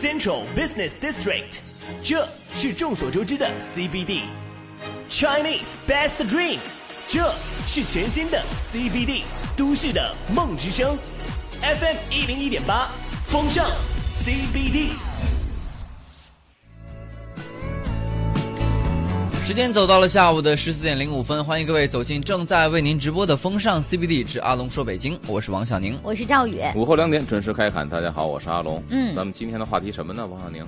Central Business District，这是众所周知的 CBD。Chinese Best Dream，这是全新的 CBD 都市的梦之声。FM 一零一点八，风尚 CBD。时间走到了下午的十四点零五分，欢迎各位走进正在为您直播的风尚 CBD 之阿龙说北京，我是王小宁。我是赵宇。午后两点准时开侃，大家好，我是阿龙。嗯咱们今天的话题什么呢？王小宁，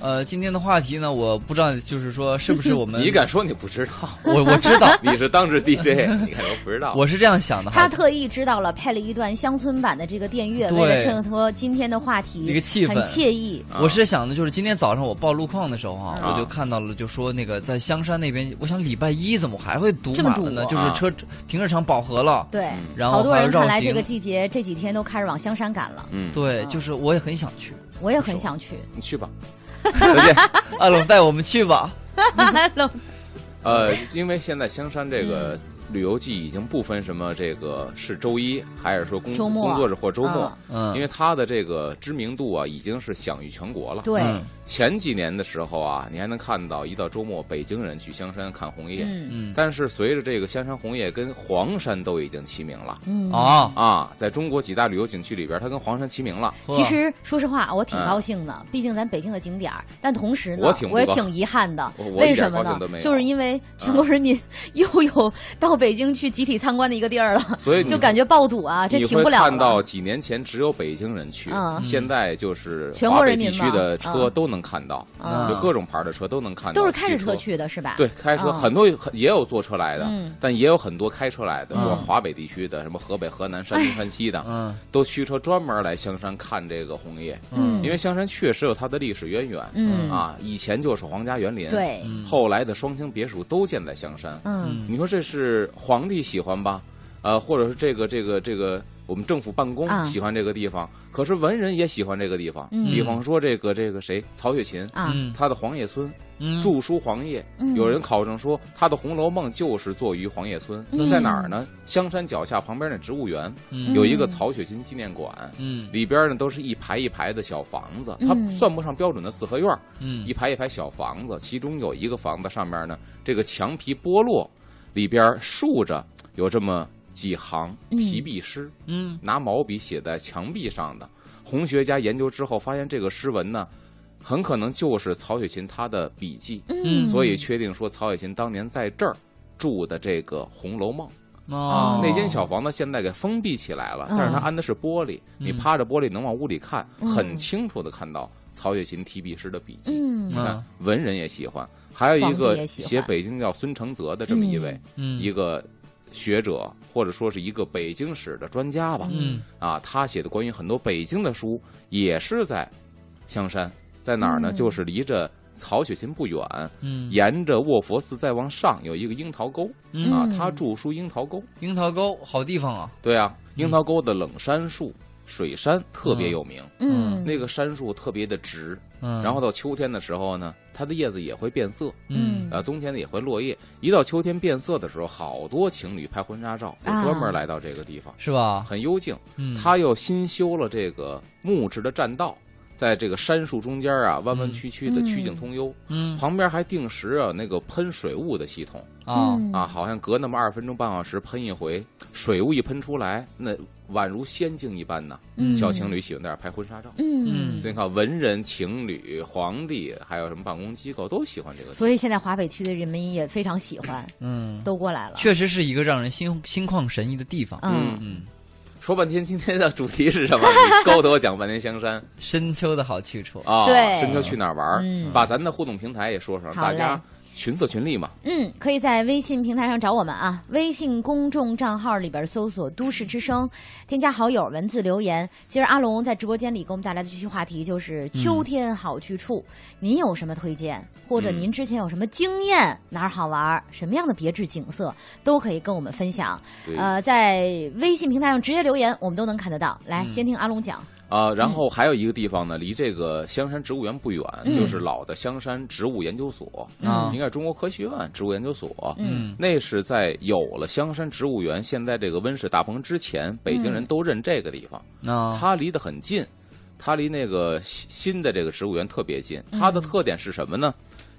呃，今天的话题呢，我不知道，就是说是不是 我们你敢说你不知道？我我知道，你是当值 DJ，你看都不知道。我是这样想的哈。他特意知道了，配了一段乡村版的这个电乐，为了衬托今天的话题，一个气氛很惬意。我是想的，就是今天早上我报路况的时候哈、嗯我就看到了，就说那个在香山那边，我想礼拜一怎么还会堵这么满了呢？就是车停车场饱和了。对，然后好多人看来这个季节这几天都开始往香山赶了。嗯，对，嗯就是我也很想去。我也很想去。你去吧。再见，阿龙带我们去吧。阿龙呃，因为现在香山这嗯个旅游季已经不分什么这个是周一还是说工周末。工作日或周末，嗯，因为它的这个知名度啊已经是享誉全国了。对，嗯。前几年的时候啊，你还能看到一到周末北京人去香山看红叶，嗯。嗯。但是随着这个香山红叶跟黄山都已经齐名了。嗯。啊，啊，在中国几大旅游景区里边，它跟黄山齐名了。其实说实话，我挺嗯高兴的，毕竟咱北京的景点儿。但同时呢，我也挺遗憾的。为什么呢？就是因为全国人民又有到北京去集体参观的一个地儿了，所以 就感觉爆堵啊，这停不了看到。几年前只有北京人去，嗯。现在就是全国地区的车嗯。都能看到，嗯。就各种牌的车都能看到，都是开着车。去的是吧？对，开车嗯。很多很也有坐车来的嗯，但也有很多开车来的，嗯。说华北地区的，什么河北、河南、山东、山西的，嗯 都驱车专门来香山看这个红叶，嗯。因为香山确实有它的历史渊源，嗯。啊，以前就是皇家园林，，对，嗯后来的双清别墅都建在香山，嗯。你说这是皇帝喜欢吧？呃，或者是这个这个这个我们政府办公啊喜欢这个地方，可是文人也喜欢这个地方。嗯比方说这个这个谁，曹雪芹，他的黄叶村嗯著书黄叶，嗯有人考证说他的《红楼梦》就是作于黄叶村。嗯那在哪儿呢？香山脚下旁边那植物园嗯有一个曹雪芹纪念馆。嗯里边呢都是一排一排的小房子，它嗯算不上标准的四合院，嗯一排一排小房子，其中有一个房子上面呢，这个墙皮剥落，里边竖着有这么几行题壁诗，嗯拿毛笔写在墙壁上的。红学家研究之后发现，这个诗文呢，很可能就是曹雪芹他的笔记，嗯所以确定说曹雪芹当年在这儿住的这个《红楼梦》。哦，那间小房子现在给封闭起来了，嗯。但是它安的是玻璃，你趴着玻璃能往屋里看，嗯。很清楚的看到曹雪芹提笔诗的笔记。嗯。你看文人也喜欢，还有一个写北京叫孙承泽的这么一位，嗯。一个学者或者说是一个北京史的专家吧，嗯。啊，他写的关于很多北京的书也是在香山，在哪儿呢？嗯。就是离着曹雪芹不远，嗯。沿着卧佛寺再往上有一个樱桃沟嗯。啊，嗯他著书樱桃沟。樱桃沟好地方啊，对啊，樱桃沟的冷杉树、水杉特别有名，嗯，那个杉树特别的直，嗯，然后到秋天的时候呢，它的叶子也会变色，嗯。啊，冬天呢也会落叶。一到秋天变色的时候，好多情侣拍婚纱照，就啊专门来到这个地方，是吧？很幽静。嗯，他又新修了这个木质的栈道，在这个杉树中间啊，弯弯曲曲的嗯曲径通幽，嗯旁边还定时啊那个喷水雾的系统啊嗯啊，好像隔那么二十分钟半小时喷一回，水雾一喷出来，那宛如仙境一般呐。嗯小情侣喜欢在那儿拍婚纱照。嗯，所以你看，文人、情侣、皇帝，还有什么办公机构都喜欢这个。所以现在华北区的人民也非常喜欢，嗯，都过来了。确实是一个让人心心旷神怡的地方。嗯嗯，说半天，今天的主题是什么？你勾搭我讲半天香山深秋的好去处。啊，对深秋去哪儿玩？嗯把咱的互动平台也说说，大家群策群力嘛。嗯，可以在微信平台上找我们啊，微信公众账号里边搜索“都市之声”，添加好友，文字留言。今儿阿龙在直播间里给我们带来的这期话题就是秋天好去处，您有什么推荐，或者嗯您之前有什么经验，哪儿好玩，什么样的别致景色，都可以跟我们分享。呃，在微信平台上直接留言，我们都能看得到。来，先听阿龙讲。啊，然后还有一个地方呢，离这个香山植物园不远，嗯就是老的香山植物研究所啊应该是中国科学院植物研究所。嗯那是在有了香山植物园，现在这个温室大棚之前，北京人都认这个地方。啊，它离得很近，它离那个新新的这个植物园特别近。它的特点是什么呢？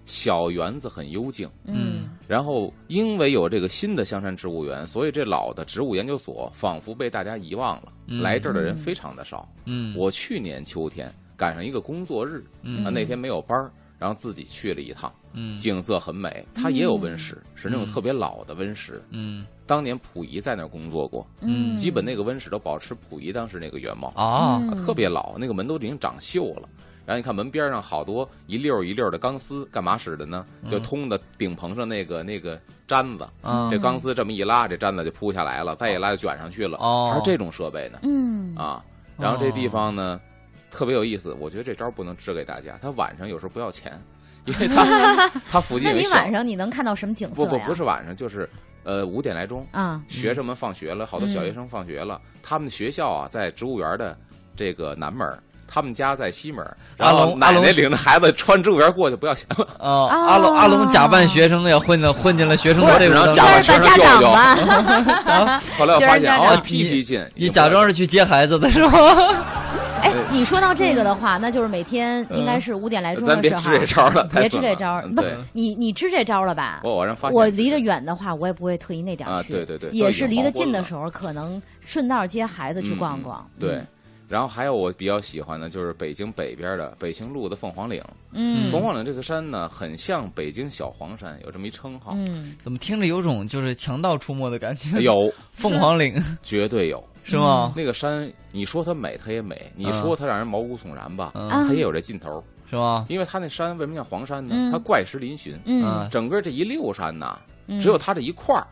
小园子很幽静，嗯然后因为有这个新的香山植物园，所以这老的植物研究所仿佛被大家遗忘了。嗯来这儿的人非常的少。嗯，我去年秋天赶上一个工作日，嗯啊，那天没有班儿，然后自己去了一趟，嗯景色很美。它也有温室，是那种嗯特别老的温室。嗯当年溥仪在那儿工作过，嗯基本那个温室都保持溥仪当时那个原貌，啊特别老，那个门都已经长锈了。然后你看门边上好多一溜儿一溜儿的钢丝，干嘛使的呢？就通的顶棚上那个那个毡子，啊这钢丝这么一拉，这毡子就铺下来了，再一拉就卷上去了，哦还是这种设备呢嗯啊。然后这地方呢，特别有意思，我觉得这招不能支给大家。他晚上有时候不要钱，因为他 他附近那你有一晚上你能看到什么景色不？不不是晚上，就是呃五点来钟，啊，学生们放学了，好多小学生放学了，他们的学校啊在植物园的这个南门儿，他们家在西门儿，然后阿龙阿龙奶奶领着孩子穿植物园过去不要钱了，哦，哦阿龙阿龙假扮学生也混的混进了学生的队伍然后假扮家长吧？后来我发现哦学生家长屁屁劲，你假装是去接孩子的是吧？哎，你说到这个的话，那就是每天应该是五点来钟咱别的时候，别支这招了，别支这招儿。不你你支这招了吧？我发现我离着远的话，我也不会特意那点儿去。啊对对对也是离得近的时候，可能顺道接孩子去逛逛。嗯对。然后还有我比较喜欢的，就是北京北边的北清路的凤凰岭。嗯凤凰岭这个山呢，很像北京小黄山，有这么一称号。嗯怎么听着有种就是强盗出没的感觉？有，凤凰岭 绝对有。是吗？那个山，你说它美，它也美；你说它让人毛骨悚然吧，它也有这劲头。是吗？因为它那山为什么叫黄山呢？嗯它怪石嶙峋，嗯整个这一溜山呐，嗯，只有它这一块儿。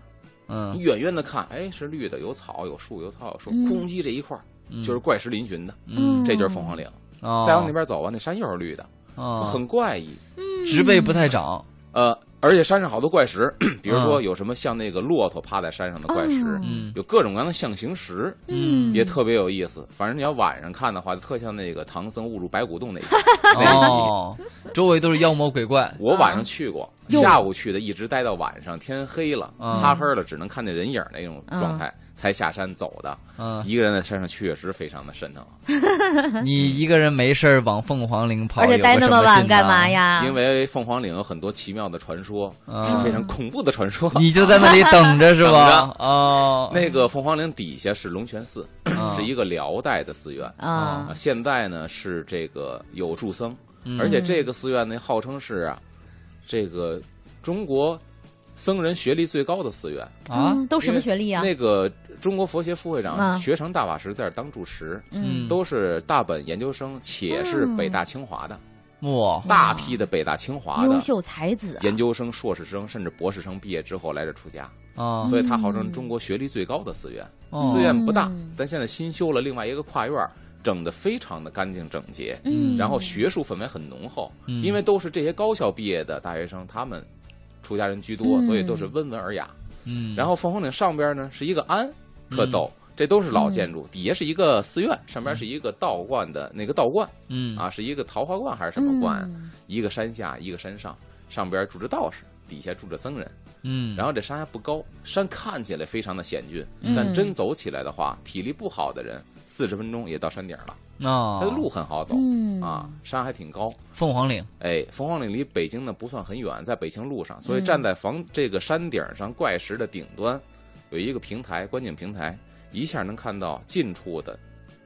你嗯远远的看，哎，是绿的，有草，有树，有草，有树，嗯空叽这一块儿嗯就是怪石嶙峋的，嗯。这就是凤凰岭。哦，再往那边走啊，那山又是绿的，哦。很怪异。植被不太长，呃，而且山上好多怪石，比如说嗯。有什么像那个骆驼趴在山上的怪石，有各种各样的象形石，嗯。也特别有意思。反正你要晚上看的话，特像那个唐僧误入白骨洞那集。哦，周围都是妖魔鬼怪，我晚上去过，哟下午去的，一直待到晚上，天黑了，嗯。擦黑了，只能看见人影那种状态，才下山走的。嗯，一个人在山上确实非常的瘆腾，你一个人没事儿往凤凰岭跑，而且待那么晚干嘛？呀？因为凤凰岭有很多奇妙的传说，嗯是非常恐怖的传说。你就在那里等着是吧？哦，那个凤凰岭底下是龙泉寺，嗯 是一个辽代的寺院。啊啊，现在呢是这个有住僧，嗯而且这个寺院呢号称是啊，这个中国僧人学历最高的寺院。啊，嗯都什么学历啊？那个中国佛协副会长啊学成大法师在这当住持，嗯。都是大本研究生，且是北大清华的，哇，大批的北大清华的优秀才子啊！研究生、硕士生甚至博士生毕业之后来这出家，啊，所以他号称中国学历最高的寺院。哦。寺院不大嗯，但现在新修了另外一个跨院，整的非常的干净整洁。嗯，然后学术氛围很浓厚，嗯。因为都是这些高校毕业的大学生，他们出家人居多，嗯所以都是温文尔雅。嗯，然后凤凰岭上边呢是一个庵，特逗，这都是老建筑，底下是一个寺院，上边是一个道观的那个道观嗯啊，是一个桃花观还是什么观？嗯一个山下，一个山上，上边住着道士，底下住着僧人。嗯，然后这山还不高，山看起来非常的险峻，嗯但真走起来的话，体力不好的人四十分钟也到山顶了。啊，它的路很好走嗯。啊，山还挺高。凤凰岭，哎，凤凰岭离北京呢不算很远，在北京路上，嗯所以站在房这个山顶上怪石的顶端，有一个平台，观景平台，一下能看到近处的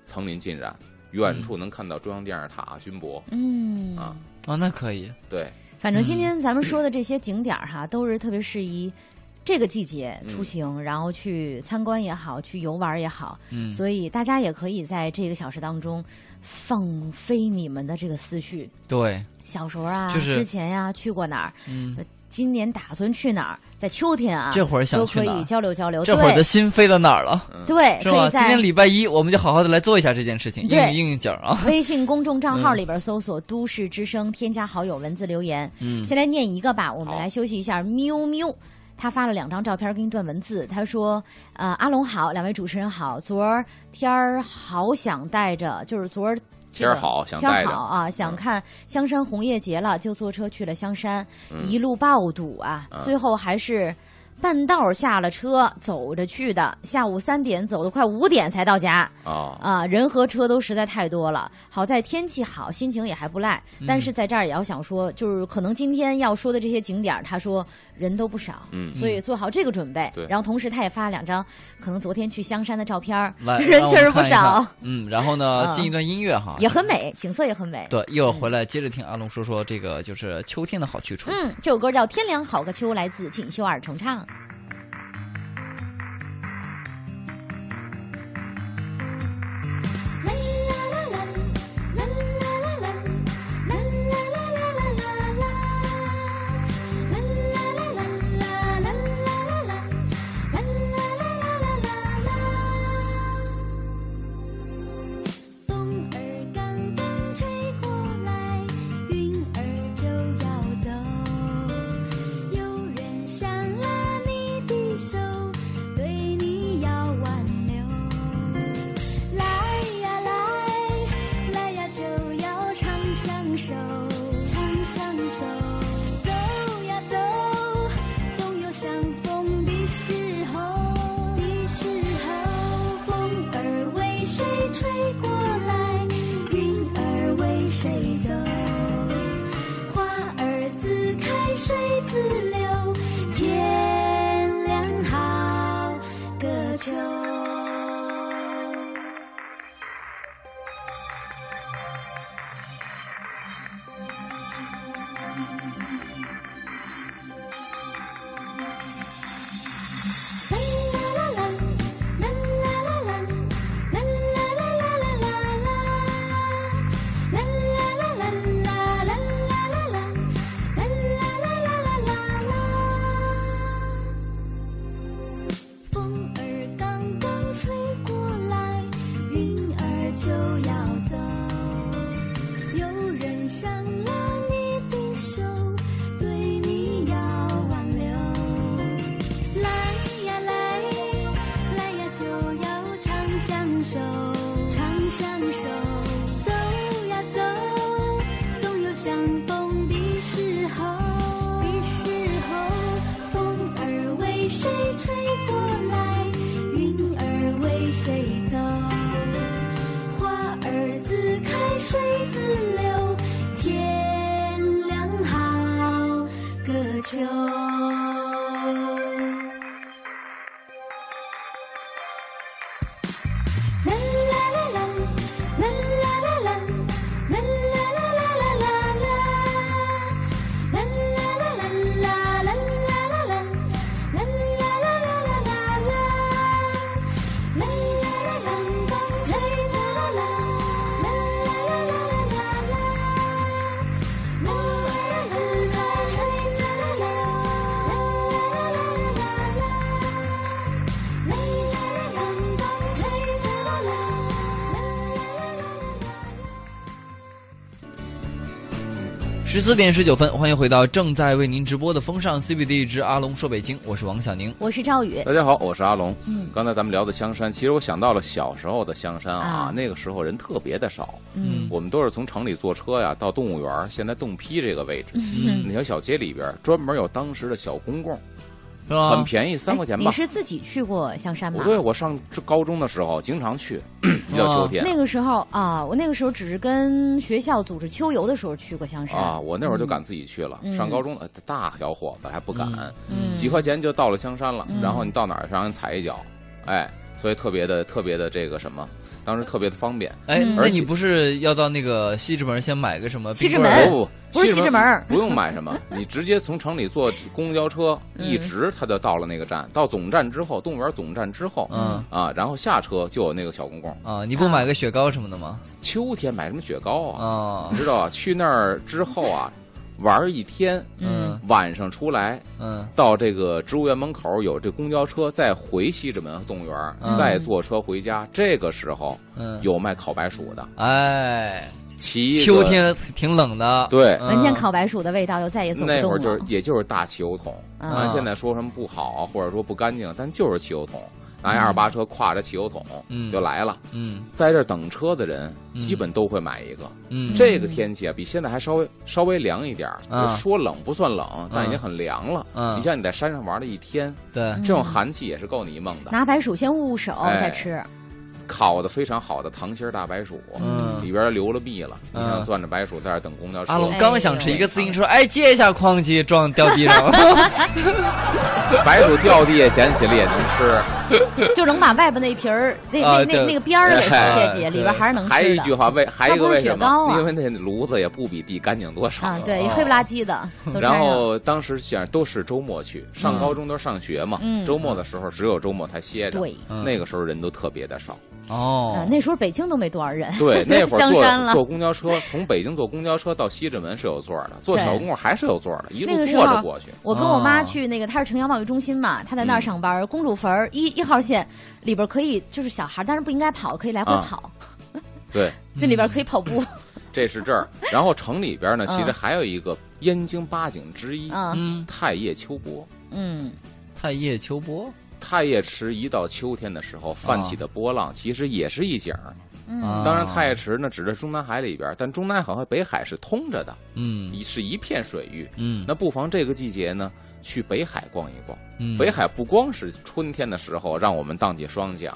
层林尽染，远处能看到中央电视塔军博。嗯。啊。哦，那可以，对，反正今天咱们说的这些景点儿哈，都是特别适宜这个季节出行，然后去参观也好，去游玩也好。嗯，所以大家也可以在这个小时当中放飞你们的这个思绪。对，小时候啊，就是之前呀、去过哪儿？嗯，今年打算去哪儿？在秋天啊，这会儿想都可以交流交流。这会儿的心飞到哪儿了？对，是吧？可以在今天礼拜一，我们就好好的来做一下这件事情，应对应应景儿啊。微信公众账嗯号里边搜索“都市之声”，添加好友，文字留言。嗯先来念一个吧，我们来休息一下。喵喵，他发了两张照片跟一段文字，他说：“呃，阿龙好，两位主持人好，昨儿天儿好想带着，就是昨儿。”天儿好想天儿好啊，想嗯看香山红叶节了，就坐车去了香山，嗯。一路爆堵啊，嗯。最后还是半道下了车，走着去的。下午三点走的快五点才到家啊，啊，人和车都实在太多了。好在天气好，心情也还不赖。但是在这儿也要想说，就是可能今天要说的这些景点，他说人都不少，嗯所以做好这个准备。对然后同时他也发了两张可能昨天去香山的照片儿，人确实不看看少，嗯，然后呢，嗯进一段音乐哈，也很美，景色也很美。对，一会儿回来接着听阿龙说说这个就是秋天的好去处。嗯，这首歌叫《天凉好个秋》，来自锦绣二重唱。谁吹过来，云儿为谁走。花儿自开，水自流，天凉好个秋。十四点十九分，欢迎回到正在为您直播的风尚 CBD 之阿龙说北京，我是王小宁。我是赵宇，大家好，我是阿龙。嗯。刚才咱们聊的香山，其实我想到了小时候的香山啊，啊。那个时候人特别的少，嗯。我们都是从城里坐车呀到动物园，现在洞批这个位置，嗯那条小街里边专门有当时的小公共，是吧？很便宜，三块钱吧你。是自己去过香山吗？对我上高中的时候经常去，一到秋天那个时候啊，我那个时候只是跟学校组织秋游的时候去过香山啊，我那会儿就敢自己去了。嗯上高中的大小伙子还不敢，嗯几块钱就到了香山了，嗯然后你到哪儿让人踩一脚，哎，所以特别的特别的这个什么，当时特别的方便。哎，嗯那你不是要到那个西直门先买个什么西直门不不是西直门 不用买什么，你直接从城里坐公交车，嗯一直它就到了那个站，到总站之后，动物园总站之后，嗯啊，然后下车就有那个小公共。啊？你不买个雪糕什么的吗？秋天买什么雪糕啊？啊你知道啊？去那儿之后啊，玩一天，嗯。晚上出来嗯。到这个植物园门口有这公交车，再回西直门动物园，嗯。再坐车回家。这个时候嗯，有卖烤白薯的，哎，骑秋天挺冷的，对。嗯。闻见烤白薯的味道，就再也走不动了。那会儿就是也就是大汽油桶，嗯。咱现在说什么不好啊，或者说不干净，但就是汽油桶。拿一二八车挎着汽油桶嗯就来了。嗯在这等车的人嗯基本都会买一个。嗯，这个天气啊，比现在还稍微稍微凉一点说冷不算冷，但已经很凉了。嗯你像你在山上玩了一天，对，这种寒气也是够你一梦的。拿白薯先捂捂手哎再吃，烤的非常好的糖心儿大白薯，嗯里边流了蜜了。攥着白薯在这等公交车，阿龙刚想吃一个自行车，哎，接一下哐叽撞掉地上了。白薯掉地下捡起来也能吃。就能把外边那皮儿那那那那个边儿给哎切切，里边还是能还有吃的。一句话，为还有一个为什么？啊因为那炉子也不比地干净多少。啊，对，哦黑不拉几的，然。后当时想都是周末去，上高中都是上学嘛，嗯周末的时候只有周末才歇着。那个时候人都特别的少。哦啊，，那时候北京都没多少人。对，那会儿香山了坐坐公交车，从北京坐公交车到西直门是有座儿的，坐小公共还是有座儿的，一路那个时候坐着过去。我跟我妈哦去那个，她是城阳贸易中心嘛，她在那儿嗯上班。公主坟儿一一号线里边可以，就是小孩，但是不应该跑，可以来回啊跑，对，这里边可以跑步。这是这儿。然后城里边呢，其实嗯还有一个燕京八景之一，嗯嗯，太液秋波。嗯，太液秋波太液池一到秋天的时候泛起的波浪，其实也是一景儿。嗯啊当然，太液池呢指的是中南海里边，但中南海和北海是通着的，嗯一是一片水域。嗯那不妨这个季节呢，去北海逛一逛。嗯，北海不光是春天的时候让我们荡起双桨，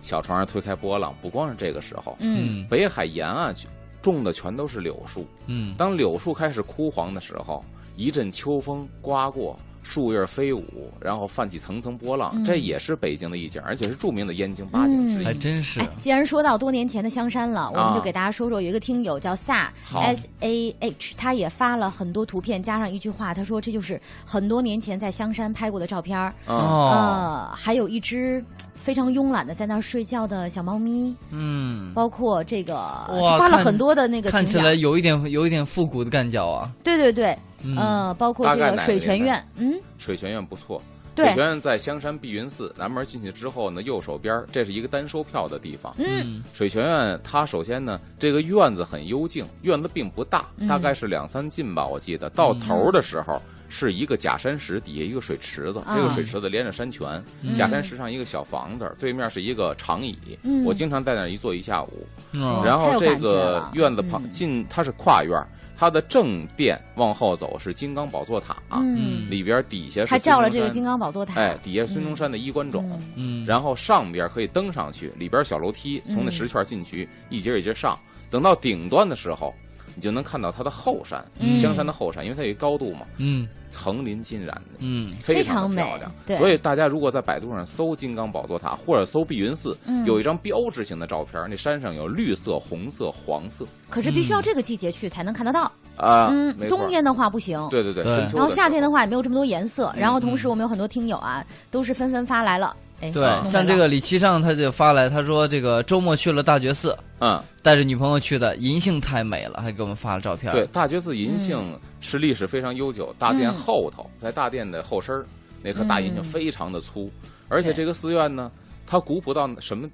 小船上推开波浪，不光是这个时候，嗯嗯北海沿岸种的全都是柳树。嗯当柳树开始枯黄的时候，一阵秋风刮过，树叶飞舞，然后泛起层层波浪，嗯。这也是北京的一景，而且是著名的燕京八景之一。还真是哎，既然说到多年前的香山了，我们就给大家说说，有一个听友叫萨好。S A H，他也发了很多图片，加上一句话，他说这就是很多年前在香山拍过的照片哦，呃，还有一只非常慵懒的在那儿睡觉的小猫咪，嗯，包括这个哇看发了很多的那个看起来有一点有一点复古的感觉啊。对对对，嗯。呃，包括这个水泉院，嗯，水泉院不错。对。水泉院在香山碧云寺南门进去之后呢，右手边这是一个单收票的地方。嗯。水泉院它首先呢，这个院子很幽静，院子并不大，嗯。大概是两三进吧，我记得。到头的时候是一个假山石，底下一个水池子，啊。这个水池子连着山泉，嗯。假山石上一个小房子，对面是一个长椅，嗯。我经常在那儿一坐一下午。嗯。然后这个院子旁嗯。进，它是跨院，它的正殿往后走是金刚宝座塔，嗯，里边底下是还照了这个金刚宝座塔，哎，底下是孙中山的衣冠冢。然后上边可以登上去，里边小楼梯，从那嗯。石圈进去，一节一节上。等到顶端的时候，你就能看到它的后山，嗯香山的后山，因为它有一高度嘛，嗯层林尽染的，嗯非非常美的漂亮。对所以大家如果在百度上搜金刚宝座塔或者搜碧云寺，嗯有一张标志性的照片，那山上有绿色、红色、黄色可是必须要这个季节去才能看得到，啊，嗯，冬天的话不行。对对对，然后夏天的，话也没有这么多颜色，然后同时我们有很多听友啊，都是纷纷发来了，哎，对像这个李七上他就发来，他说这个周末去了大觉寺，嗯，带着女朋友去的，银杏太美了，还给我们发了照片。对，，大觉寺银杏是历史非常悠久，大殿嗯后头，在大殿的后身儿那棵大银杏嗯非常的粗，而且这个寺院呢。它古朴到什么？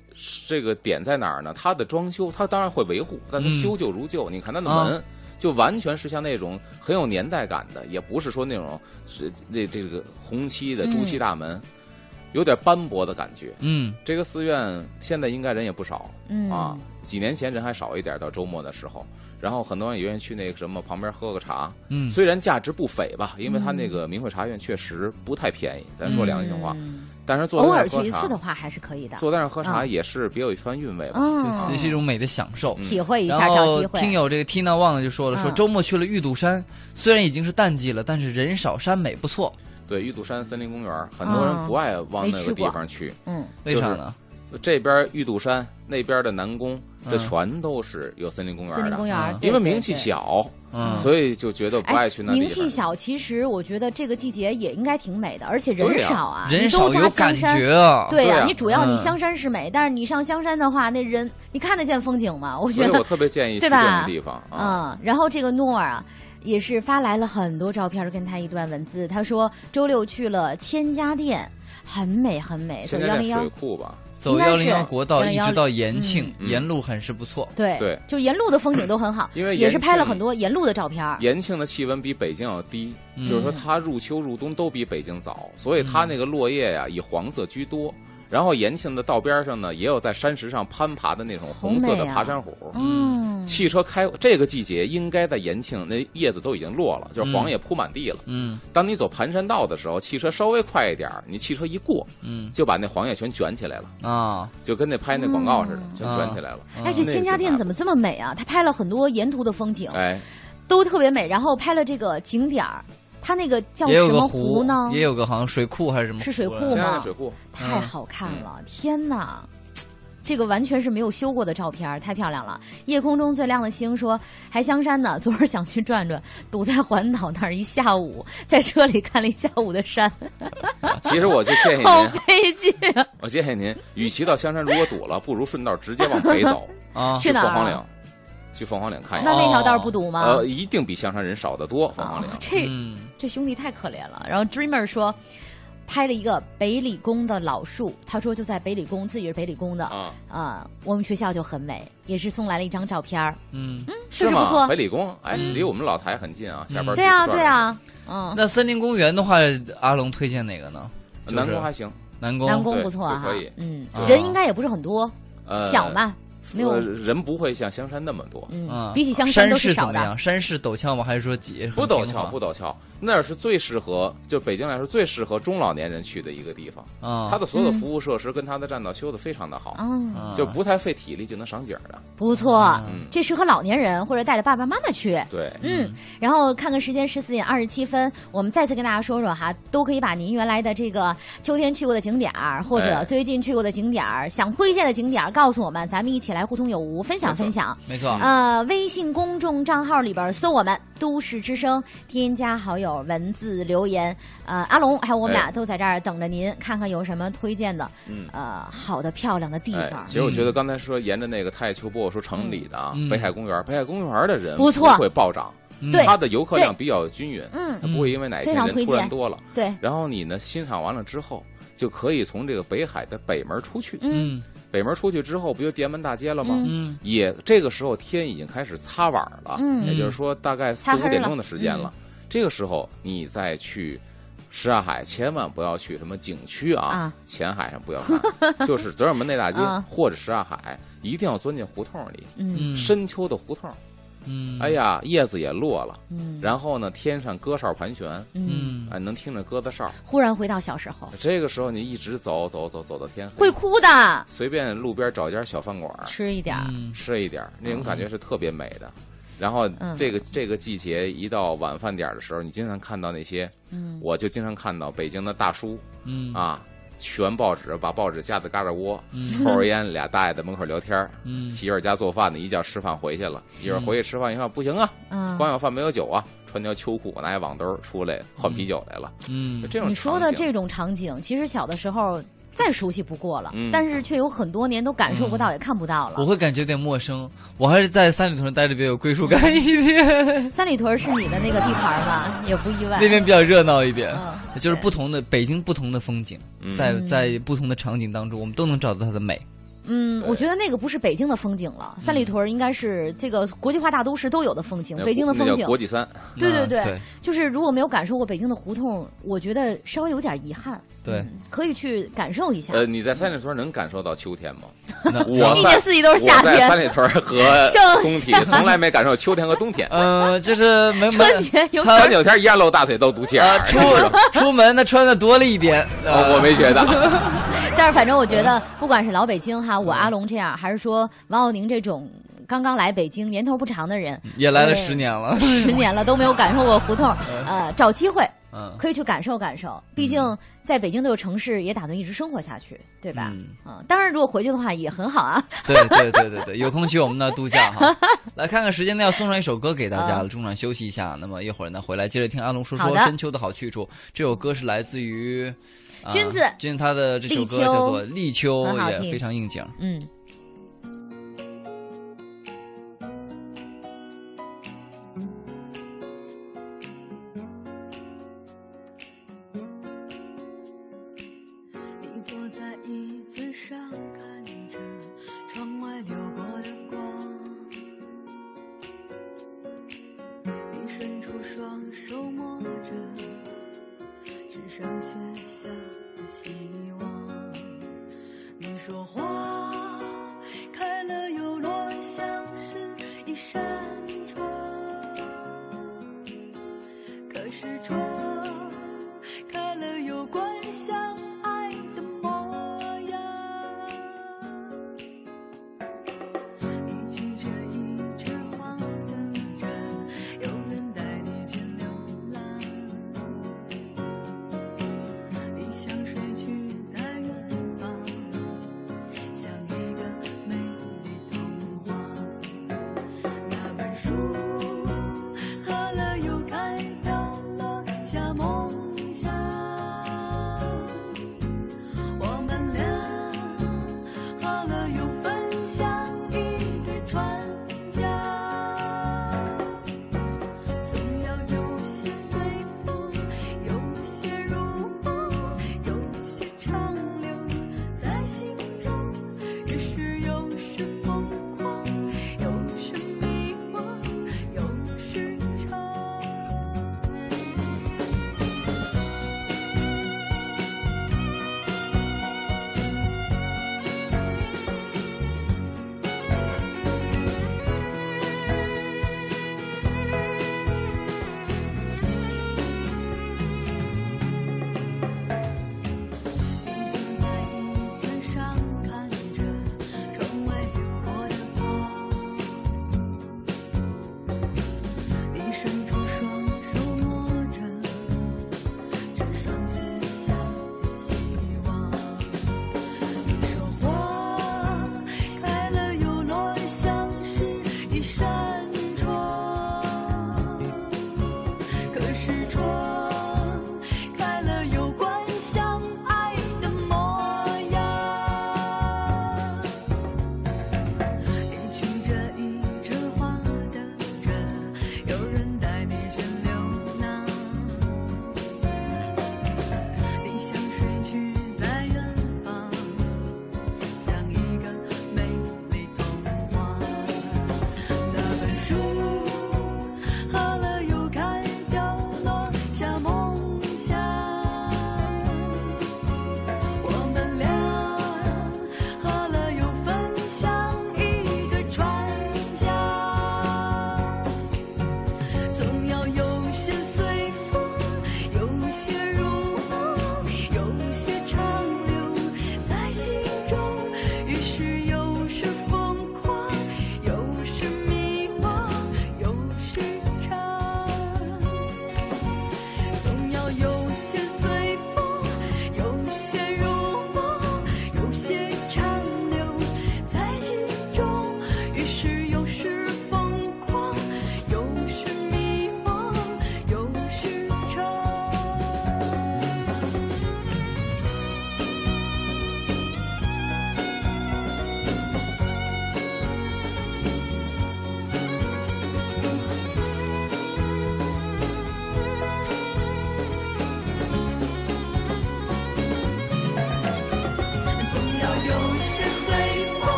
这个点在哪儿呢？它的装修，它当然会维护，但它嗯修旧如旧。你看它的啊门，就完全是像那种很有年代感的，也不是说那种是这这个红漆的朱漆大门，有点斑驳的感觉。嗯。这个寺院现在应该人也不少，嗯。啊，几年前人还少一点，到周末的时候，然后很多人也愿意去那个什么旁边喝个茶，嗯，虽然价值不菲吧，因为他那个明慧茶院确实不太便宜，咱说良心话，嗯。但是坐在偶那儿喝茶尔去一次的，话还是可以的，坐在那儿喝茶嗯。也是别有一番韵味吧。嗯，这是一种美的享受。嗯。体会一下，找后机会。听友这个 Tina 忘了就说了，说嗯。周末去了玉渡山，虽然已经是淡季了，但是人少山美不错。对，玉渡山森林公园，很多人不爱往那个地方去。嗯，为啥呢？这边玉渡山，那边的南宫，这嗯全都是有森林公园森林公的，因为名气。小，嗯，所以就觉得不爱去那哎，里。名气小，其实我觉得这个季节也应该挺美的，而且人少啊，人少有感香山。觉啊。对你主要你嗯香山是美，但是你上香山的话，那人你看得见风景吗？我觉得，所以我特别建议去这对吧种地方啊。嗯。然后这个诺儿啊，也是发来了很多照片，跟他一段文字。他说周六去了千家店，很美很美，走幺零幺水库吧，走幺零幺国道一直到延庆，嗯沿路很是不错。对对就沿路的风景都很好，因为也是拍了很多沿路的照片。延庆的气温比北京要低，嗯就是说它入秋入冬都比北京早，所以它那个落叶呀以黄色居多。然后延庆的道边上呢，也有在山石上攀爬的那种红色的爬山虎。嗯，汽车开这个季节，应该在延庆那叶子都已经落了，就是黄叶铺满地了。嗯。当你走盘山道的时候，汽车稍微快一点儿，你汽车一过，嗯。就把那黄叶全卷起来了，啊，就跟那拍那广告似的，嗯。全卷起来了。哎，这千家店怎么这么美啊？他拍了很多沿途的风景，哎，都特别美，然后拍了这个景点儿，它那个叫什么湖呢？也有个好像水库还是什么？是水库吗水库，太好看了，天哪！这个完全是没有修过的照片，太漂亮了。夜空中最亮的星说还香山呢，昨儿想去转转，堵在环岛那儿一下午，在车里看了一下午的山，其实我就建议您好您，悲剧啊！我建议您，与其到香山如果堵了，不如顺道直接往北走，啊，去哪岭，去凤凰岭看一那看。那条道不堵吗？呃，一定比香山人少得多。凤凰啊岭，，这嗯这兄弟太可怜了。然后 Dreamer 说，拍了一个北理工的老树，他说就在北理工，自己是北理工的啊，啊。我们学校就很美，也是送来了一张照片儿，嗯，是不是不？错北？理工，哎，嗯离我们老台很近啊，下班对啊，对，啊，嗯，那森林公园的话，阿龙推荐哪个呢？就是南宫还行，南宫，南宫不错哈可以，嗯啊，人应该也不是很多，呃，小嘛，没有呃，人不会像香山那么多，嗯啊，，比起香山都是少的。势怎么样？山势陡峭吗？还是说几不陡峭，不陡峭，那儿是最适合，就北京来说最适合中老年人去的一个地方。啊？它的所有的服务设施跟它的栈道修的非常的好，嗯，啊就不太费体力就能赏景的。不错嗯，这适合老年人或者带着爸爸妈妈去。对，嗯，然后看看时间，十四点二十七分，我们再次跟大家说说哈，都可以把您原来的这个秋天去过的景点儿，或者哎最近去过的景点儿，想推荐的景点儿，告诉我们，咱们一起来互通有无，分享分享。没错，呃，微信公众账号里边搜我们“都市之声”，添加好友，文字留言。呃，阿龙还有我们俩哎。都在这儿等着您，看看有什么推荐的，嗯。呃，好的漂亮的地哎方，。其实我觉得刚才说沿着那个太丘波，我说城里的啊，嗯。北海公园，北海公园的人不错。会暴涨，嗯。对。它的游客量比较均匀，嗯。它不会因为哪一天推荐突然多了，对，然后你呢欣赏完了之后，就可以从这个北海的北门出去。嗯。嗯北门出去之后，不就地安门大街了吗？嗯也这个时候天已经开始擦晚了，嗯也就是说大概四五点钟的时间了。这个时候你再去什刹海，千万不要去什么景区啊，啊前海上不要看，就是德胜门内大街、啊或者什刹海，一定要钻进胡同里，深秋的胡同。嗯，哎呀，叶子也落了，嗯。然后呢，天上歌哨盘旋，嗯，嗯。哎，能听着鸽子哨。忽然回到小时候，这个时候你一直走走走走到天黑，会哭的，随便路边找一家小饭馆吃一点吃一点，那种感觉是特别美的。然后嗯这个这个季节一到晚饭点的时候，你经常看到那些，嗯。我就经常看到北京的大叔嗯。啊，悬报纸，把报纸架在嘎吱窝，嗯。抽着烟，俩大爷在门口聊天媳妇儿家做饭呢，一觉吃饭回去了，一会儿回去吃饭一看不行啊，嗯，光有饭没有酒啊，穿条秋裤拿一网兜出来换啤酒来了，嗯。这种你说的这种场景，其实小的时候再熟悉不过了，嗯但是却有很多年都感受不到，嗯也看不到了。我会感觉有点陌生，我还是在三里屯待着比较有归属感一点，三里屯是你的那个地盘吗？也不意外。那边比较热闹一点。嗯就是不同的北京不同的风景，嗯在嗯在不同的场景当中，我们都能找到它的美。嗯，我觉得那个不是北京的风景了，三里屯应该是这个国际化大都市都有的风景，那北京的风景国际三，对对对对就是如果没有感受过北京的胡同，我觉得稍微有点遗憾。对嗯可以去感受一下。呃，你在三里屯能感受到秋天吗？那 我在一年四季都是夏我在天三里屯和盛工体从来没感受秋天和冬天。嗯，就是没没 春天有他三九天一样露大腿都肚脐呃眼儿，出出门那穿的多了一点，呃我我没觉得。但是反正我觉得，不管是老北京哈，我阿龙这样，还是说王耀宁这种刚刚来北京年头不长的人，也来了十年了。十年了都没有感受过胡同，呃，找机会嗯可以去感受感受。毕竟在北京这个城市也打算一直生活下去，对吧？嗯嗯，当然如果回去的话也很好啊。对对对对对，有空去我们那儿度假哈。来看看时间呢，要送上一首歌给大家了，中场休息一下。那么一会儿呢，回来接着听阿龙说说深秋的好去处。这首歌是来自于。啊君子君子他的这首歌叫做《立秋也非常应景。嗯，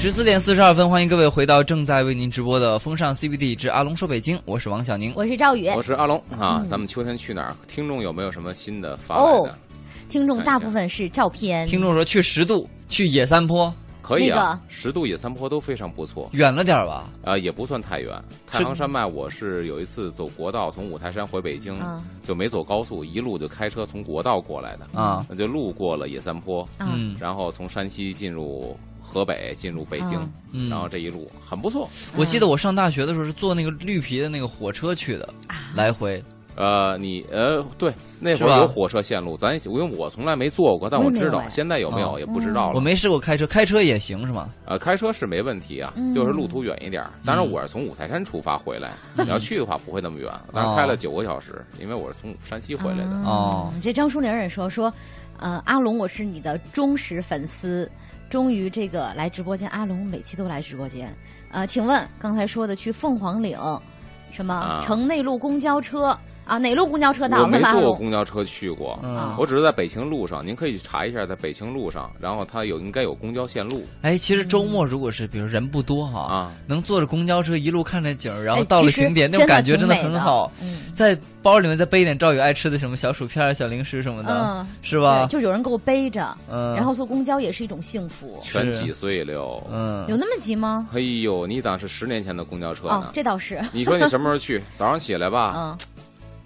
十四点四十二分，欢迎各位回到正在为您直播的《风尚 CBD 之阿龙说北京》，我是王小宁。我是赵宇。我是阿龙啊嗯，咱们秋天去哪儿？听众有没有什么新的发来的？听众大部分是照片，听众说去十渡，去野三坡，可以啊那，十渡野三坡都非常不错，远了点儿吧？啊，也不算太远。太行山脉，我是有一次走国道从五台山回北京，嗯就没走高速，一路就开车从国道过来的，啊，那就路过了野三坡，啊嗯然后从山西进入河北，进入北京，嗯，然后这一路很不错。我记得我上大学的时候是坐那个绿皮的那个火车去的，来回。呃，你呃，对，那会儿有火车线路，咱因为我从来没坐过，但我知道现在有没有哦也不知道了。我没试过开车，开车也行是吗？呃，开车是没问题啊，嗯就是路途远一点儿。当然，嗯我是从五台山出发回来，你要去的话不会那么远，但是开了九个小时，因为我是从山西回来的。哦嗯这张淑玲也说说，呃，阿龙，我是你的忠实粉丝，终于这个来直播间，阿龙每期都来直播间。呃，请问刚才说的去凤凰岭，什么啊乘内陆公交车啊？哪路公交车到？我没坐过。公交车去过，嗯，我只是在北京路上，您可以去查一下，在北京路上，然后它有应该有公交线路哎，其实周末如果是比如人不多哈，啊。能坐着公交车一路看着景儿，然后哎到了景点，那种感觉真的很好。嗯在包里面再背一点赵宇爱吃的什么小薯片、小零食什么的，嗯，是吧对，？就有人给我背着，嗯，然后坐公交也是一种幸福。全几岁了。嗯，有那么急吗？哎呦，你咋是十年前的公交车哦呢，？这倒是。你说你什么时候去？早上起来吧。嗯，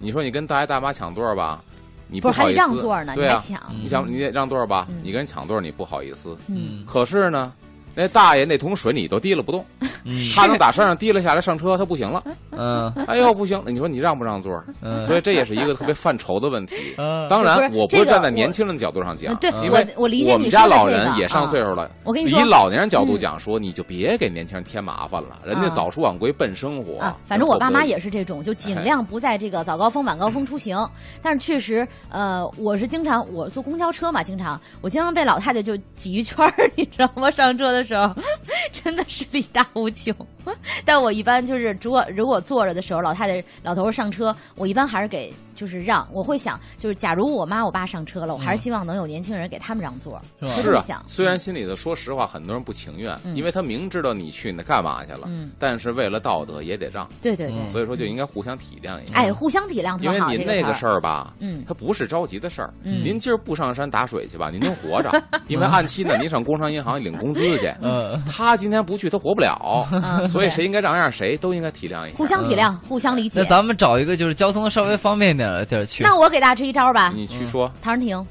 你说你跟大爷大妈抢座儿吧，你不还得好意思。让座呢，你对啊，还抢。你想你得让座儿吧嗯，你跟人抢座儿你不好意思。嗯，可是呢，那大爷那桶水你都提了不动，嗯他能 打山上提了下来上车，他不行了。嗯哎呦，不行！你说你让不让座？嗯，所以这也是一个特别犯愁的问题。嗯当然，我不是站在年轻人的角度上讲嗯，对因为我我理解我们家老人也上岁数了。以我跟你说，老年人角度嗯讲，说你就别给年轻人添麻烦了，人家啊早出晚归奔生活啊，反正我爸妈也。也是这种，就尽量不在这个早高峰、晚高峰出行。但是确实，呃，我是经常我坐公交车嘛，经常我经常被老太太就挤一圈儿，你知道吗？上车的时候 真的是力大无穷。但我一般就是，如果如果坐着的时候，老太太、老头儿上车，我一般还是给就是让。我会想，就是假如我妈我爸上车了，我还是希望能有年轻人给他们让座。是吧是啊虽然心里头说实话，很多人不情愿，嗯因为他明知道你去那干嘛去了，嗯，但是为了道德也得让，对对所以说就应该互相体谅一下。哎，互相体谅因为。您那个事儿吧，嗯它不是着急的事儿。嗯您今儿不上山打水去吧，您能活着，因为按期呢，您上工商银行领工资去。嗯，他今天不去，他活不了，所以谁应该让让谁都应该体谅一下。互相体谅，互相理解那。咱们找一个就是交通稍微方便一点的地儿去。那我给大家支一招吧，你去说，唐人亭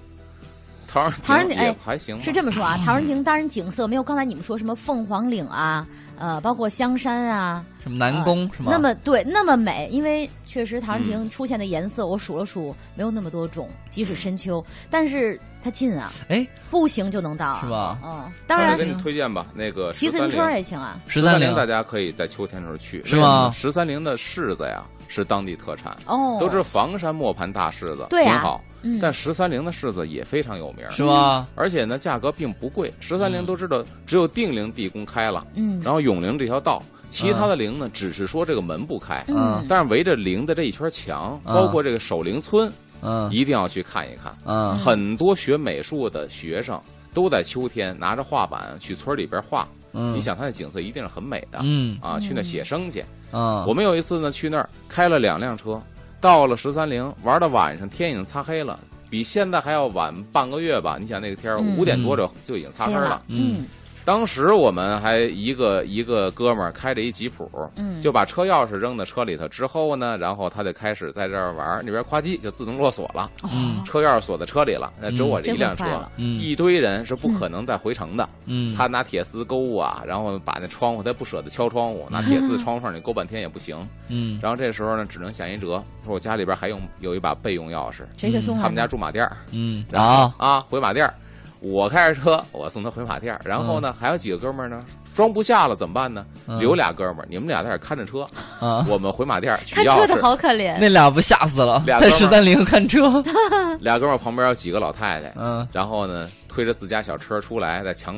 唐人哎还行吧，是这么说啊，唐人亭当然景色没有刚才你们说什么凤凰岭啊，呃，包括香山啊，什么南宫是吗？那么对那么美，因为确实唐人亭出现的颜色我数了数，没有那么多种，即使深秋，但是它近啊，哎，步行就能到啊，是吧嗯，当然我给你推荐吧，那个骑自行车也行啊，十三陵。十三陵大家可以在秋天的时候去，是吗？十三陵的柿子呀是当地特产，哦，都是房山磨盘大柿子对啊挺好，嗯。但十三陵的柿子也非常有名，是吧？而且呢价格并不贵。十三陵都知道，只有定陵地宫开了，嗯。然后永陵这条道，其他的陵呢只是说这个门不开，嗯。但是围着陵的这一圈墙，嗯。包括这个守陵村，嗯。一定要去看一看。嗯。很多学美术的学生都在秋天拿着画板去村里边画，嗯，你想它的景色一定是很美的。嗯。啊，去那写生去。嗯，我们有一次呢，去那儿开了两辆车，到了十三陵，玩到晚上，天已经擦黑了，比现在还要晚半个月吧。你想那个天儿嗯五点多就就已经擦黑了。嗯当时我们还一个一个哥们儿开着一吉普，嗯，就把车钥匙扔在车里头之后呢，然后他就开始在这儿玩儿，那边夸叽就自动落锁了，嗯车钥匙锁在车里了，那只有我这一辆车一堆人是不可能再回城的。嗯，他拿铁丝勾啊，然后把那窗户，他不舍得敲窗户，拿铁丝窗户上你勾半天也不行。嗯。然后这时候呢，只能想一辙，说我家里边还用有一把备用钥匙，谁给送？他们家住马甸儿。嗯。然后啊。啊，回马甸儿，我开着车，我送他回马店儿。然后呢，还有几个哥们儿呢，装不下了怎么办呢？嗯留俩哥们儿，你们俩在这儿看着车，啊，我们回马店儿取看车的钥匙。好可怜，那俩不吓死了，在十三陵看车。俩哥们儿旁边有几个老太太，嗯然后呢，推着自家小车出来，在墙，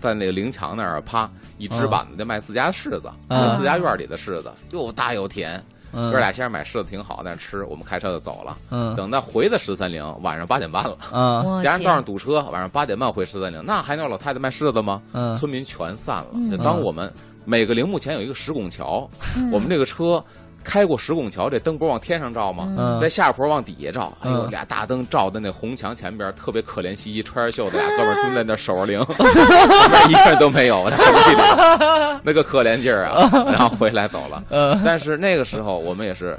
在那个陵墙那儿啪一支板子就卖自家柿子，嗯自家院里的柿子又大又甜。嗯，哥俩先是买柿子挺好，但是吃我们开车就走了。嗯。等到回的十三陵，晚上八点半了，嗯。我加上道上堵车，晚上八点半回十三陵，那还能有老太太卖柿子吗？嗯。村民全散了。当我们每个陵墓前有一个石拱桥，嗯。我们这个车开过石拱桥，这灯不是往天上照吗？嗯在下坡往底下照，哎呦，嗯俩大灯照的那红墙前边，特别可怜兮兮，穿着袖子，俩哥们蹲在那守着灵，一个人都没有，那个可怜劲儿啊！然后回来走了。呃但是那个时候我们也是，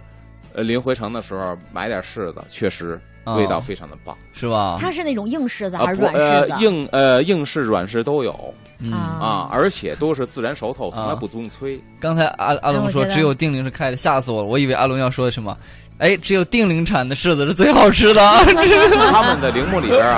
呃，临回城的时候买点柿子，确实哦味道非常的棒。是吧？它是那种硬柿子啊还是软柿子？硬呃硬柿软柿都有嗯，啊，而且都是自然熟透，从来啊不用催。刚才阿阿龙说只有定陵是开的，吓死我了！我以为阿龙要说什么。哎，只有定陵产的柿子是最好吃的。他们的陵墓里边啊，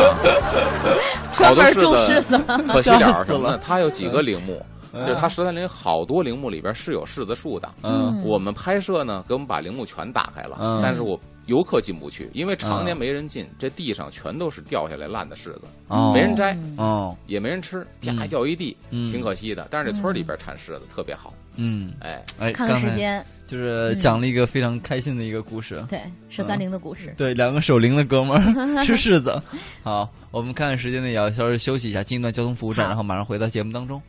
好多专门种柿柿子，可惜了吓死了什么呢？它有几个陵墓，就是它十三陵好多陵墓里边是有柿子树的。嗯我们拍摄呢，给我们把陵墓全打开了，嗯但是我游客进不去，因为常年没人进，这地上全都是掉下来烂的柿子，哦，没人摘，哦，也没人吃，嗯啪掉一地，嗯挺可惜的。但是这村里边产柿子特别好，嗯，哎，哎，看看时间，就是讲了一个非常开心的一个故事。对十三陵的故事。对，两个守灵的哥们儿吃柿子。好，我们看看时间呢，也要稍微休息一下，进一段交通服务站，然后马上回到节目当中。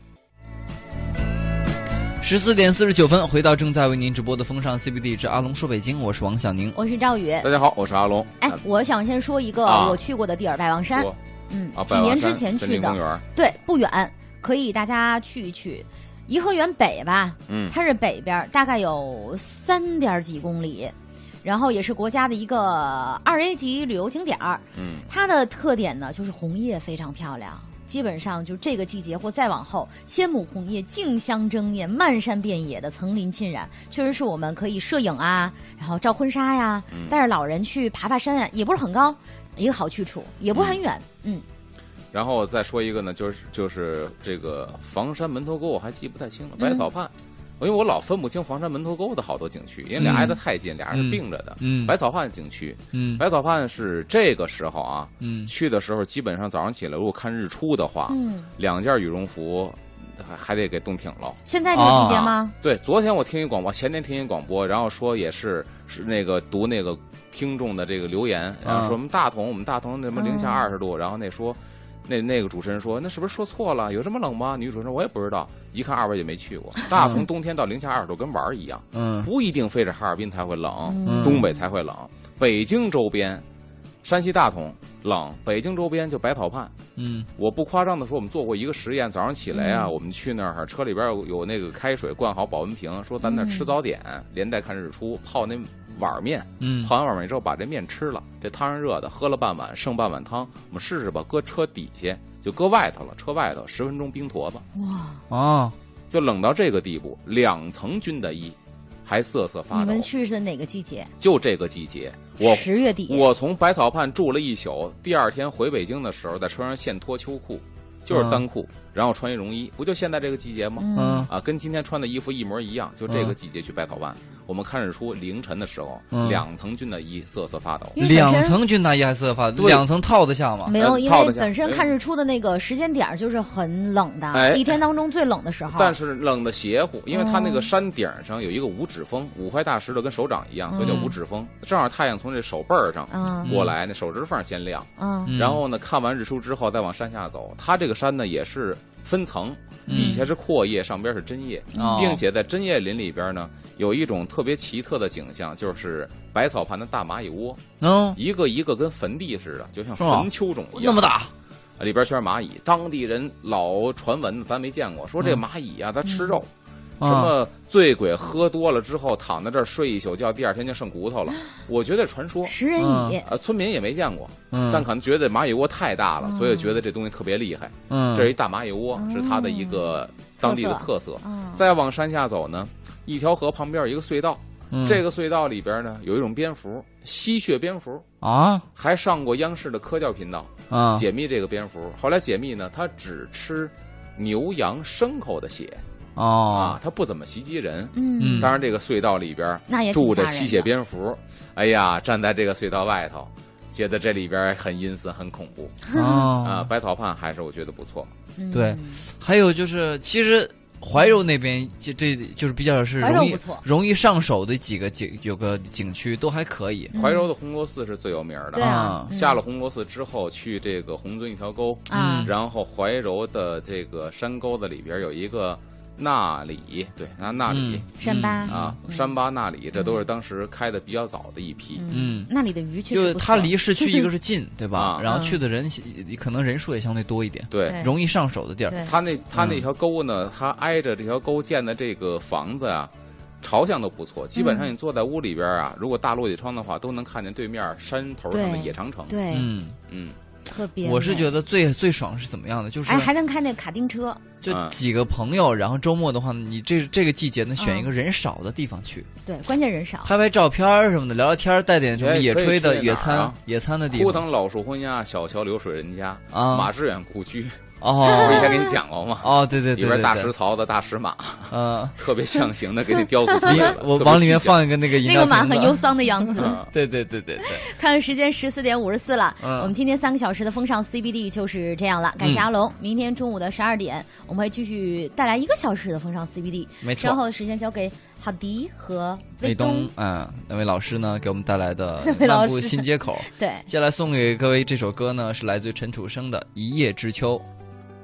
十四点四十九分，回到正在为您直播的风尚 CBD 之阿龙说北京，我是王小宁。我是赵宇。大家好，我是阿龙。哎啊，我想先说一个啊我去过的地儿，百望山。嗯啊，，几年之前去的，对，不远，可以大家去一去。颐和园北吧，嗯，它是北边，大概有三点几公里，然后也是国家的一个二 A 级旅游景点儿。嗯，它的特点呢，就是红叶非常漂亮。基本上就这个季节或再往后，千亩红叶竞相争艳，漫山遍野的层林尽染，确实是我们可以摄影啊，然后照婚纱呀，嗯带着老人去爬爬山啊，也不是很高，一个好去处，也不是很远。嗯，然后再说一个呢，就是就是这个房山门头沟，我还记不太清了，百草畔。因为我老分不清房山门头沟的好多景区，因为俩挨得太近，俩人是并着的。嗯百草畔景区，嗯百草畔是这个时候啊，嗯去的时候基本上早上起来，如果看日出的话，嗯，两件羽绒服还还得给冻挺了。现在这个季节吗？对，昨天我听一广播，前天听一广播，然后说也是是那个读那个听众的这个留言，然后说我们大同，我们大同那什么零下嗯二十度，然后那说。那那个主持人说：“那是不是说错了？有这么冷吗？”女主持人我也不知道，一看二位也没去过。大同冬天到零下二十度跟玩儿一样，嗯不一定非得哈尔滨才会冷，嗯东北才会冷。北京周边，山西大同冷，北京周边就百草畔。嗯我不夸张的说，我们做过一个实验，早上起来啊，嗯我们去那儿，车里边有有那个开水，灌好保温瓶，说咱那吃早点，连带看日出，泡那碗面，嗯泡完碗面之后把这面吃了，这汤是热的，喝了半碗，剩半碗汤，我们试试吧，搁车底下就搁外头了，车外头十分钟冰坨子，哇，啊，就冷到这个地步，两层军的衣，还瑟瑟发抖你们。去是哪个季节？就这个季节，我十月底。我从百草畔住了一宿，第二天回北京的时候，在车上现脱秋裤，就是单裤，然后穿一绒衣，不就现在这个季节吗？嗯嗯啊，跟今天穿的衣服一模一样，就这个季节去百草湾，我们看日出，凌晨的时候，嗯两层军大衣瑟瑟发抖。两层军大衣还瑟瑟发，抖两层套子下吗？没有，因为本身看日出的那个时间点就是很冷的，哎一天当中最冷的时候。但是冷的邪乎，因为它那哦个山顶上有一个五指峰，五块大石头跟手掌一样，所以叫嗯五指峰。正好太阳从这手背儿上嗯过来，那手指缝先亮。嗯嗯然后呢，看完日出之后再往山下走。它这个山呢也是分层，嗯。底下是阔叶，上边是针叶，哦。并且在针叶林里边呢有一种特别奇特的景象，就是百草盘的大蚂蚁窝，嗯，一个一个跟坟地似的，就像坟丘种一样，那么大，里边全是蚂蚁。当地人老传闻，咱没见过，说这嗯。蚂蚁啊，它吃肉。什啊。么醉鬼喝多了之后躺在这儿睡一宿觉，第二天就剩骨头了？我觉得传说，食人嗯蚁，呃，村民也没见过，嗯，但可能觉得蚂蚁窝太大了，所以觉得这东西特别厉害。嗯，这是一大蚂蚁窝，是它的一个当地的特色。嗯，再往山下走呢，一条河旁边有一个隧道，嗯。这个隧道里边呢有一种蝙蝠，吸血蝙蝠，啊？还上过央视的科教频道啊。解密这个蝙蝠。后来解密呢，它只吃牛羊牲口的血啊哦，它不怎么袭击人。嗯，当然，这个隧道里边那也挺住着吸血蝙蝠，哎呀，站在这个隧道外头，觉得这里边很阴森、很恐怖。啊。哦，百草畔还是我觉得不错。嗯。对。还有就是，其实怀柔那边就这就是比较是容易容易上手的几个景有个景区都还可以。嗯。怀柔的红螺寺是最有名的。对啊，嗯。下了红螺寺之后，去这个红尊一条沟，啊，然后怀柔的这个山沟子里边有一个那里，对，那那里嗯山巴啊，嗯。山巴那里，这都是当时开的比较早的一批。嗯。那里的鱼确就是实不错。它离市区一个是近，对吧？啊。然后去的人可能人数也相对多一点，对。对容易上手的地儿。对。它那它嗯那条沟呢，它挨着这条沟建的这个房子啊，朝向都不错。基本上嗯。你坐在屋里边啊，如果大落地窗的话，都能看见对面山头上的野长城。对，嗯，嗯，特别我是觉得，最最爽是怎么样的？就是哎，还能开那卡丁车，就嗯。几个朋友，然后周末的话，你这这个季节呢，选一个人少的地方去，对，关键人少，拍拍照片什么的，聊聊天，带点什么哎野炊的野餐野餐的地方。枯藤老树昏鸦，小桥流水人家，啊。马致远故居，哦我以前给你讲过嘛？哦，对对对，里边大石槽子、大石马，呃，特别象形的给你雕塑出来了。我往里面放一个那个饮那个马很忧伤的样子。啊对对对对对，看看时间，十四点五十四了。嗯我们今天三个小时的风尚 CBD 就是这样了。感谢嗯阿龙，明天中午的十二点，我们会继续带来一个小时的风尚 CBD。没错稍后的时间交给哈迪和卫东东。嗯，两位老师呢给我们带来的 两位老漫步新街口。对，接下来送给各位这首歌呢，是来自陈楚生的《一叶知秋》。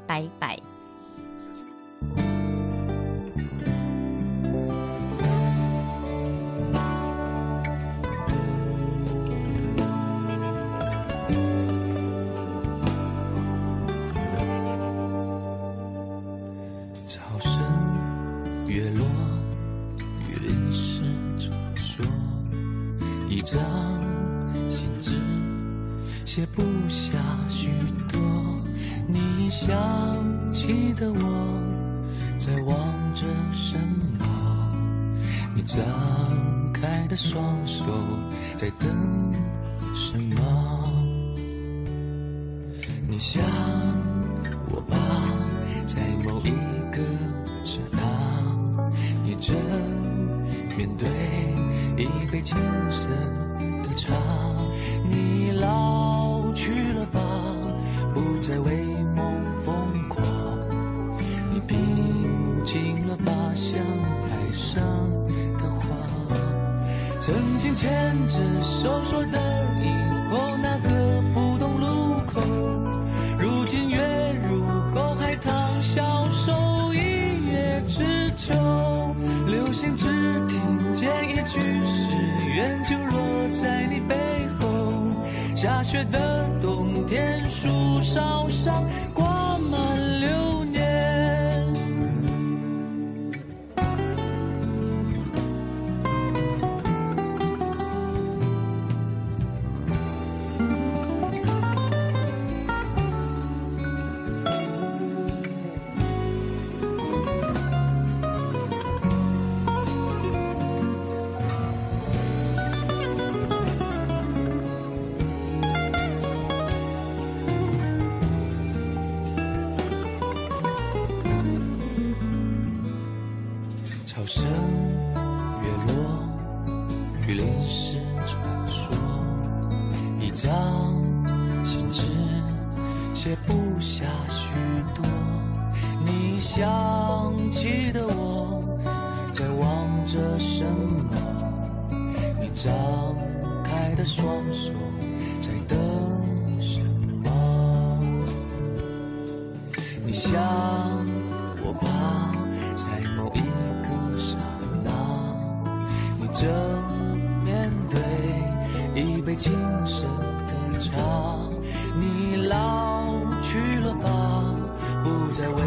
拜拜。潮声月落，雨淋湿传说，一张信纸写不。想起的我，在望着什么？你张开的双手，在等什么？你想我吧，在某一个刹那，你正面对一杯青涩的茶。你老去了吧，不再为牵着手说的以后那个普通路口，如今月如钩海棠，消瘦一叶知秋。流星只听见一句誓愿，就落在你背后。下雪的冬天，树梢上雨淋湿传说，一张信纸写不下许多。你想起的我，在望着什么？你张开的双手，在等什么？你想对一杯青涩的茶。你老去了吧，不再为